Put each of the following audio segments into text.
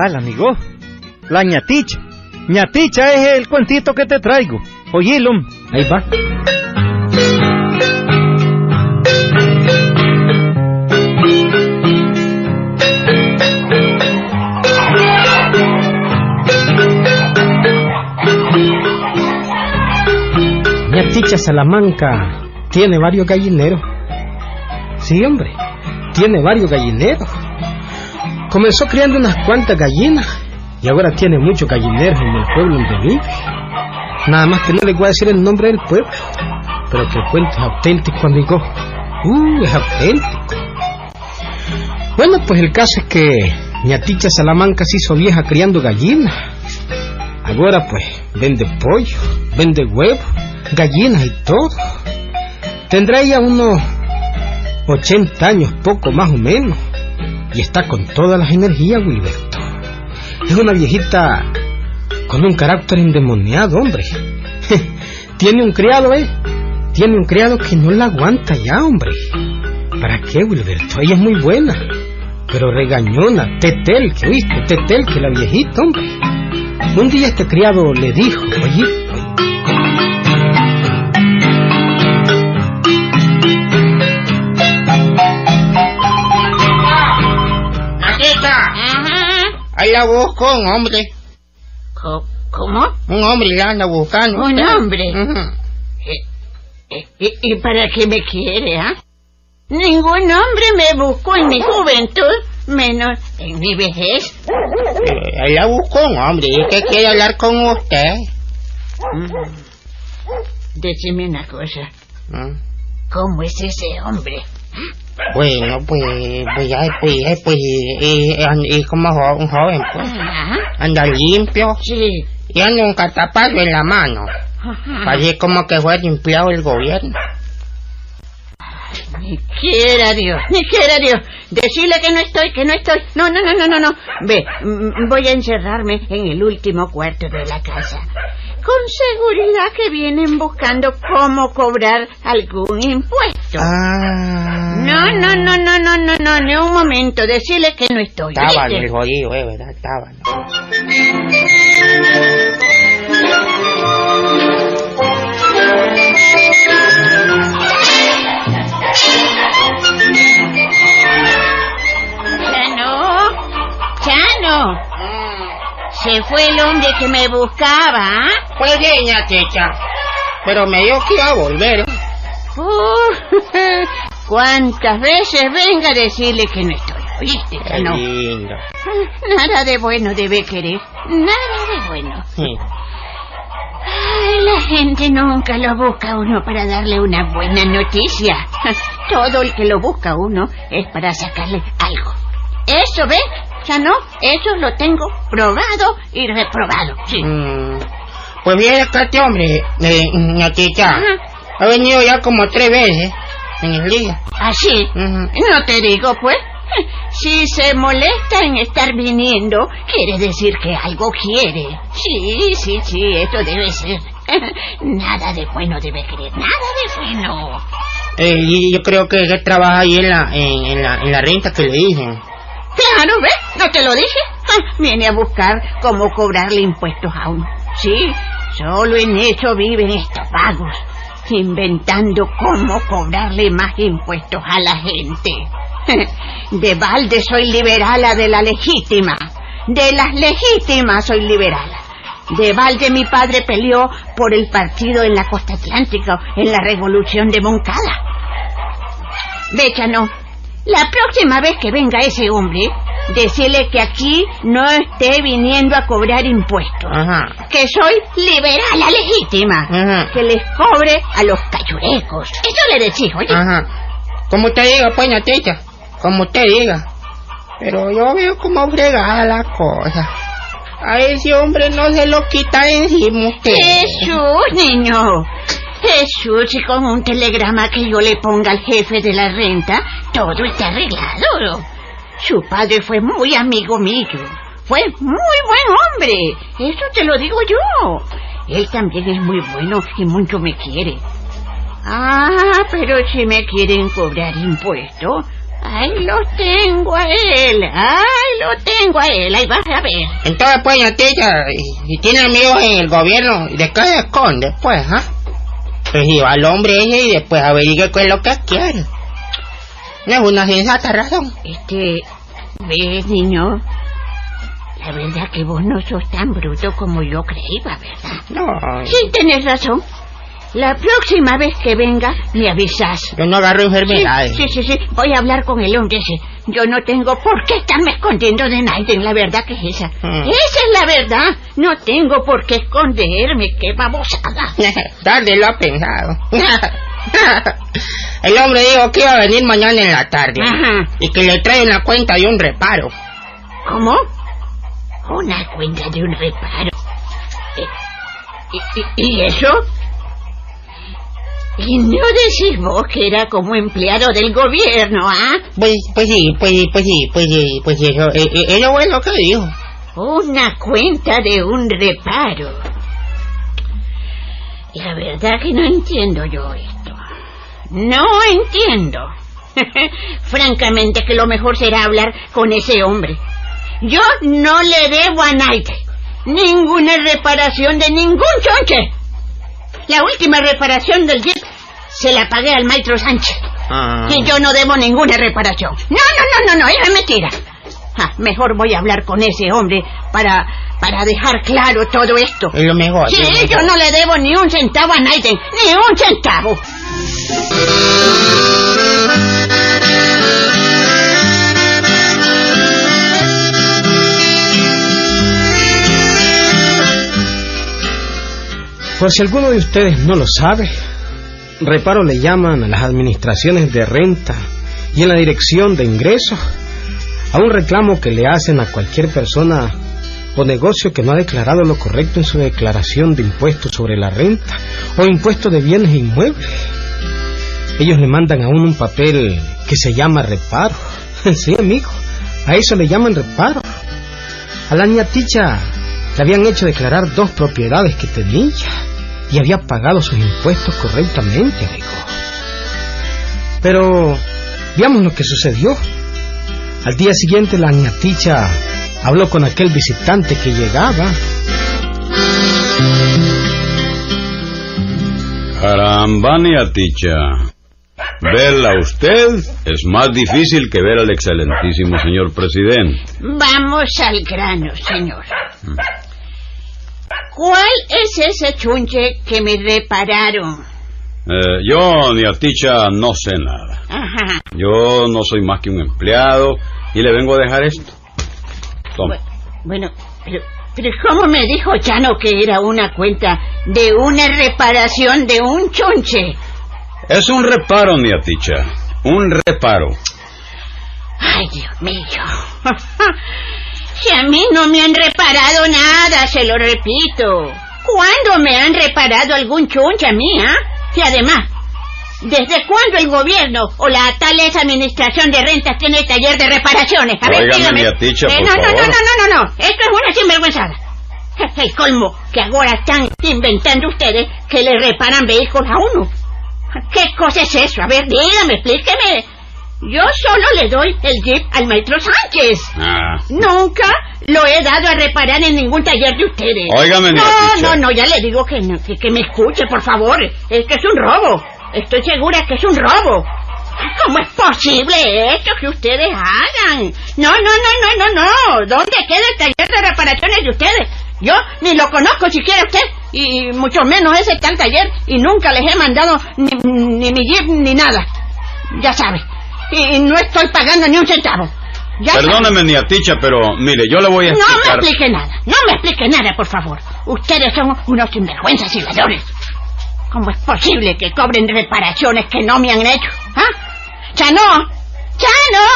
tal, amigo? La ñaticha. ñaticha es el cuentito que te traigo. Oílo. Ahí va. ñaticha Salamanca tiene varios gallineros. Sí, hombre, tiene varios gallineros. Comenzó criando unas cuantas gallinas y ahora tiene muchos gallineros en el pueblo donde vive. Nada más que no le voy a decir el nombre del pueblo, pero que el cuento es auténtico, amigo. Uh, es auténtico. Bueno, pues el caso es que ñaticha Salamanca se hizo vieja criando gallinas. Ahora pues vende pollo, vende huevo, gallinas y todo. Tendrá ella unos 80 años, poco más o menos. Y está con todas las energías, Wilberto. Es una viejita con un carácter endemoniado, hombre. Tiene un criado, ¿eh? Tiene un criado que no la aguanta ya, hombre. ¿Para qué, Wilberto? Ella es muy buena. Pero regañona, tetel, que oíste, tetel, que la viejita, hombre. Un día este criado le dijo, oye, Ahí la busco un hombre. ¿Cómo? Un hombre la anda buscando. ¿Un hombre? ¿Y, ¿Y, para qué me quiere, ah? Ningún hombre me buscó en mi juventud, menos en mi vejez. Eh, ahí la busco un hombre y que quiere hablar con usted. Mm. Decime una cosa. Mm. ¿Cómo es ese hombre? Bueno, pues, pues, pues, ay, pues, y, y, como un joven, pues. Anda limpio. Sí. Y anda un catapalo en la mano. Parece como que fue limpiado el gobierno. Ni quiera Dios, ni quiera Dios. Decirle que no estoy, que no estoy. No, no, no, no, no, no. Ve, voy a encerrarme en el último cuarto de la casa. Con seguridad que vienen buscando cómo cobrar algún impuesto. Ah. No, no, no, no, no, no, no, ni un momento. Decirle que no estoy. Estaban el jodido, eh, ¿verdad? Estaban. Se fue el hombre que me buscaba. Pues niña, chicha. Pero me dijo que iba a volver. Uh, ¿Cuántas veces venga a decirle que no estoy? ¿Oíste? Qué no. lindo. Nada de bueno debe querer. Nada de bueno. Sí. Ay, la gente nunca lo busca a uno para darle una buena noticia. Todo el que lo busca a uno es para sacarle algo. Eso, ¿ves? Ya no, eso lo tengo probado y reprobado, sí. Mm. Pues bien, acá este hombre, eh, chicha, ha venido ya como tres veces en el día. ¿Así? No te digo, pues. Si se molesta en estar viniendo, quiere decir que algo quiere. Sí, sí, sí, esto debe ser. Nada de bueno debe creer, nada de bueno. Eh, y yo creo que él trabaja ahí en la, en, la, en la renta que le dicen. Claro, ¿ves? ¿No te lo dije? Ah, viene a buscar cómo cobrarle impuestos a uno. Sí, solo en eso viven estos vagos, inventando cómo cobrarle más impuestos a la gente. De balde soy liberala de la legítima. De las legítimas soy liberala. De balde mi padre peleó por el partido en la costa atlántica, en la revolución de Moncada. no. La próxima vez que venga ese hombre, decirle que aquí no esté viniendo a cobrar impuestos. Que soy liberal legítima. Que les cobre a los cayurecos. Eso le decís, oye. Ajá. Como usted diga, pues, tita. Como usted diga. Pero yo veo como fregada la cosa. A ese hombre no se lo quita encima usted. Jesús, niño. Jesús, y con un telegrama que yo le ponga al jefe de la renta, todo está arreglado. Su padre fue muy amigo mío. Fue muy buen hombre. Eso te lo digo yo. Él también es muy bueno y mucho me quiere. Ah, pero si me quieren cobrar impuestos, Ay, lo tengo a él. Ay, lo tengo a él. Ahí vas a ver. Entonces, pues, doña Ticha, y, y tiene amigos en el gobierno, ¿y de qué se esconde, pues, ah? Pues si va al hombre ese y después averigüe qué es lo que quiere. No es una sensata razón. Este, ves, niño. La verdad que vos no sos tan bruto como yo creía, ¿verdad? No, Sí, tenés razón. La próxima vez que venga, me avisas. yo no agarro Sí, enfermedades. sí, sí, sí. Voy a hablar con el hombre ese. Yo no tengo por qué estarme escondiendo de Naiden. La verdad que es esa. Mm. Esa es la verdad. No tengo por qué esconderme. Qué babosada. tarde lo ha pensado. el hombre dijo que iba a venir mañana en la tarde. Ajá. Y que le trae una cuenta de un reparo. ¿Cómo? Una cuenta de un reparo. Eh, ¿Y, y- y eso? ¿Y no decís vos que era como empleado del gobierno, ah? Pues, pues sí, pues sí, pues sí, pues sí, pues sí, eso, eh, eh, eso fue lo que dijo. Una cuenta de un reparo. La verdad que no entiendo yo esto. No entiendo. Francamente que lo mejor será hablar con ese hombre. Yo no le debo a nadie ninguna reparación de ningún chonche. La última reparación del jeep se la pagué al maestro Sánchez. Ah. Y yo no debo ninguna reparación. No, no, no, no, no, es mentira. Ah, mejor voy a hablar con ese hombre para, para dejar claro todo esto. Es lo mejor. Sí, yo no le debo ni un centavo a nadie, ni un centavo. Por si alguno de ustedes no lo sabe, reparo le llaman a las administraciones de renta y en la dirección de ingresos a un reclamo que le hacen a cualquier persona o negocio que no ha declarado lo correcto en su declaración de impuestos sobre la renta o impuesto de bienes inmuebles. Ellos le mandan a uno un papel que se llama reparo. Sí, amigo, a eso le llaman reparo. A la niña le habían hecho declarar dos propiedades que tenía y había pagado sus impuestos correctamente, amigo. Pero veamos lo que sucedió. Al día siguiente la niña Ticha habló con aquel visitante que llegaba. Caramba, Ticha. Verla a usted es más difícil que ver al excelentísimo señor presidente. Vamos al grano, señor. ¿Cuál es ese chunche que me repararon? Eh, yo, ni a Ticha, no sé nada. Ajá. Yo no soy más que un empleado y le vengo a dejar esto. Toma. Bu- Bueno, pero, pero ¿cómo me dijo Chano que era una cuenta de una reparación de un chunche? Es un reparo, ni a Ticha. Un reparo. Ay, Dios mío. si a mí no me han reparado nada, se lo repito. ¿Cuándo me han reparado algún chunche a mí, ah? Y además, ¿desde cuándo el gobierno o la tal es administración de rentas tiene taller de reparaciones? A ver, dígame. Ticha, Eh, por no, no, no, favor. no, no, no, no. Esto es una sinvergüenzada. El colmo que ahora están inventando ustedes que le reparan vehículos a uno. ¿Qué cosa es eso? A ver, dígame, explíqueme. Yo solo le doy el jeep al maestro Sánchez. Ah. Nunca lo he dado a reparar en ningún taller de ustedes. Óigame, No, no, no, ya le digo que, no, que, que me escuche, por favor. Es que es un robo. Estoy segura que es un robo. ¿Cómo es posible esto que ustedes hagan? No, no, no, no, no, no. ¿Dónde queda el taller de reparaciones de ustedes? Yo ni lo conozco siquiera usted, y mucho menos ese tal taller, y nunca les he mandado ni, ni mi jeep ni nada. Ya sabe. Y no estoy pagando ni un centavo. Ya. Perdóneme, ni a Ticha, pero mire, yo le voy a No me explicar. explique nada, no me explique nada, por favor. Ustedes son unos sinvergüenzas y ladrones. ¿Cómo es posible que cobren reparaciones que no me han hecho? ¿Ah? ¡Chano! ¡Chano!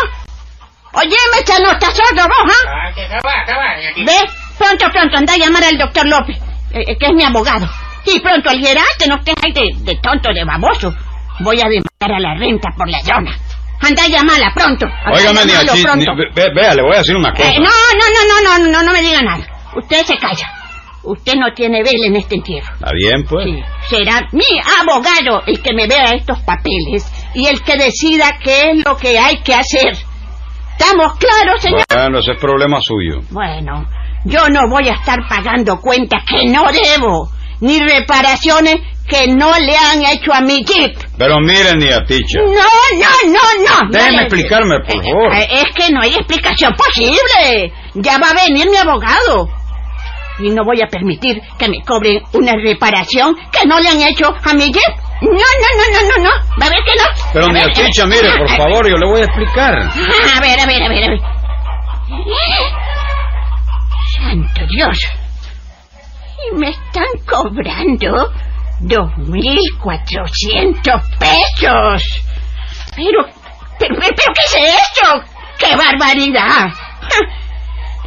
Óyeme, Chano, ¿estás sordo vos, ah? Ah, que se va, se va, doña Ticha. Ve, pronto, pronto, anda a llamar al doctor López, eh, eh, que es mi abogado. Y pronto al gerente, no estés ahí de, de tonto, de baboso. Voy a demandar a la renta por ladrona. Anda a llamarla pronto. Óigame, Vea, le voy a decir una cosa. Eh, no, no, no, no, no, no, no me diga nada. Usted se calla. Usted no tiene vela en este entierro. Está bien, pues. Sí, será mi abogado el que me vea estos papeles y el que decida qué es lo que hay que hacer. ¿Estamos claros, señor? Bueno, ese es problema suyo. Bueno, yo no voy a estar pagando cuentas que no debo, ni reparaciones que no le han hecho a mi jeep. Pero miren, niña Ticha. No, no, no, no. Déjeme No, explicarme, por eh, favor. eh, Es que no hay explicación posible. Ya va a venir mi abogado. Y no voy a permitir que me cobren una reparación que no le han hecho a mi jeep. No, no, no, no, no, no. Va a ver que no. Pero A no. Ticha, mire, por favor, yo le voy a explicar. A ver, a ver, a ver, a ver. Santo Dios. Y me están cobrando dos mil cuatrocientos pesos. Pero, pero, pero, pero, ¿qué es esto? ¡Qué barbaridad! Ja.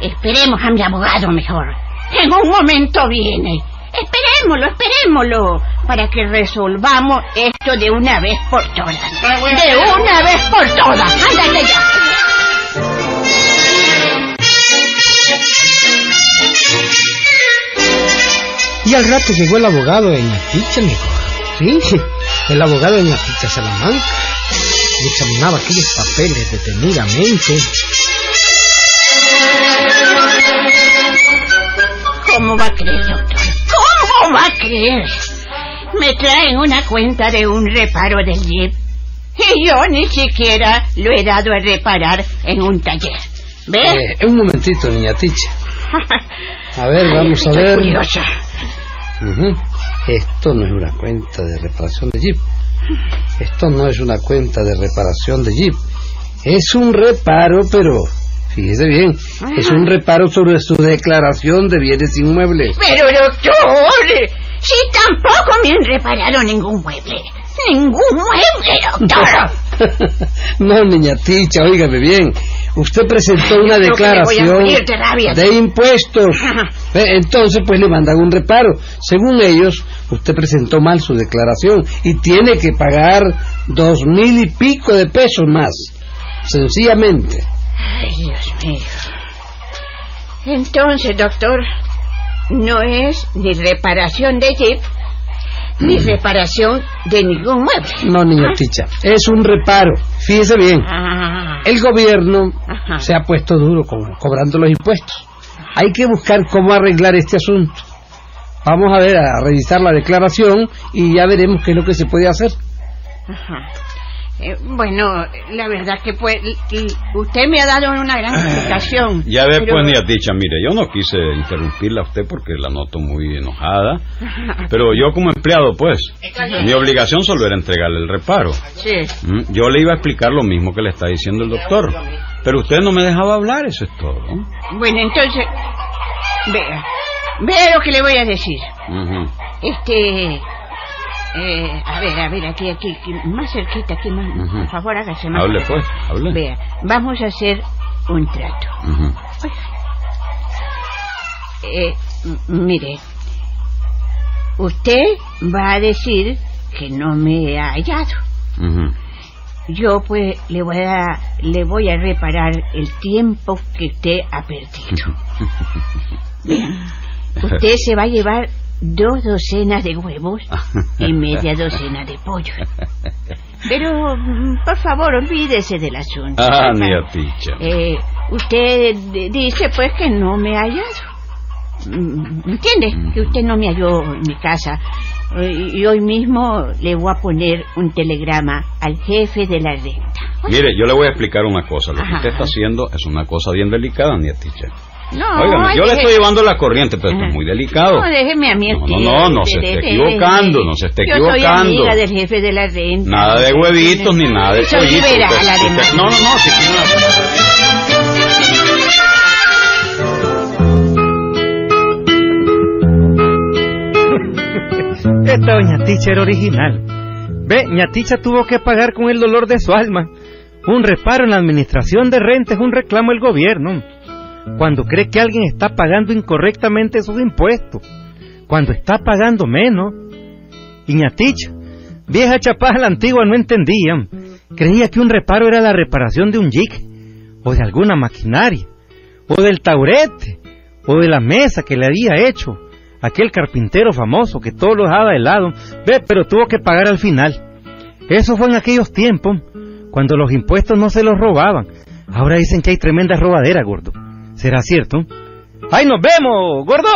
Esperemos a mi abogado mejor. En un momento viene. Esperémoslo, esperémoslo, para que resolvamos esto de una vez por todas. De una vez por todas. Ándale ya. Y al rato llegó el abogado de Ñaticha, mijo. Sí, el abogado de Ñaticha Salamanca. Y examinaba aquellos papeles detenidamente. ¿Cómo va a creer, doctor? ¿Cómo va a creer? Me traen una cuenta de un reparo del jeep. Y yo ni siquiera lo he dado a reparar en un taller. ¿Ve? Eh, un momentito, niña Ticha. A ver, Ay, vamos a estoy ver. curiosa. Ujú. Esto no es una cuenta de reparación de Jeep. Esto no es una cuenta de reparación de Jeep. Es un reparo, pero fíjese bien, es un reparo sobre su declaración de bienes inmuebles. Pero, doctor, si tampoco me han reparado ningún mueble. Ningún mueble, doctor. no, niña Ticha, óigame bien. Usted presentó Ay, una declaración de impuestos. Entonces, pues le mandan un reparo. Según ellos, usted presentó mal su declaración y tiene que pagar dos mil y pico de pesos más. Sencillamente. Ay, Dios mío. Entonces, doctor, no es ni reparación de jeep, ni reparación de ningún mueble. No, niña ¿Ah? Ticha. Es un reparo. Fíjese bien. Ah, El gobierno Ajá. se ha puesto duro con, cobrando los impuestos. Hay que buscar cómo arreglar este asunto. Vamos a ver, a revisar la declaración y ya veremos qué es lo que se puede hacer. ajá. Eh, bueno, la verdad que pues usted me ha dado una gran explicación. Ya ve, pero- pues, niña Ticha, mire, yo no quise interrumpirla a usted porque la noto muy enojada. Pero yo como empleado, pues, mi obligación solo era entregarle el reparo. Sí. Mm, Yo le iba a explicar lo mismo que le está diciendo el doctor. Pero usted no me dejaba hablar, eso es todo. Bueno, entonces, vea, vea lo que le voy a decir. Este, eh, a ver, a ver, aquí, aquí, aquí, más cerquita, aquí más, por favor, hágase más. Hable, pues, hable. Vea, vamos a hacer un trato. Ujú. Eh, mire, usted va a decir que no me ha hallado. Yo pues le voy a le voy a reparar el tiempo que usted ha perdido. Bien. Usted se va a llevar dos docenas de huevos y media docena de pollo. Pero, mm, por favor, olvídese del asunto. Ah, Ticha. Eh, usted dice pues que no me ha hallado. Mm, ¿Me entiende? Que usted no me halló en mi casa. Eh, Y hoy mismo le voy a poner un telegrama al jefe de la renta. Mire, yo le voy a explicar una cosa. Lo que usted está haciendo es una cosa bien delicada, niña Ticha. No, Óigame, yo le estoy llevando la corriente, pero esto es muy delicado. No, déjeme a mí No, no, no, no de- se esté equivocando, no se esté Yo equivocando. soy amiga del jefe de la renta. Nada de huevitos ni nada de Soy pollitos. liberal, Usted- además. usted- No, no, no, si Esta doña Ticha era original. Ve, ñaticha tuvo que pagar con el dolor de su alma. Un reparo en la administración de renta es un reclamo del gobierno. Cuando cree que alguien está pagando incorrectamente sus impuestos. Cuando está pagando menos. Y ñaticha, vieja chapaja a la antigua, no entendían. Creía que un reparo era la reparación de un jig, o de alguna maquinaria, o del taurete, o de la mesa que le había hecho aquel carpintero famoso que todo lo dejaba de lado. Ve, pero tuvo que pagar al final. Eso fue en aquellos tiempos, cuando los impuestos no se los robaban. Ahora dicen que hay tremenda robadera, gordo. ¿Será cierto? ¡Ahí nos vemos, gordo!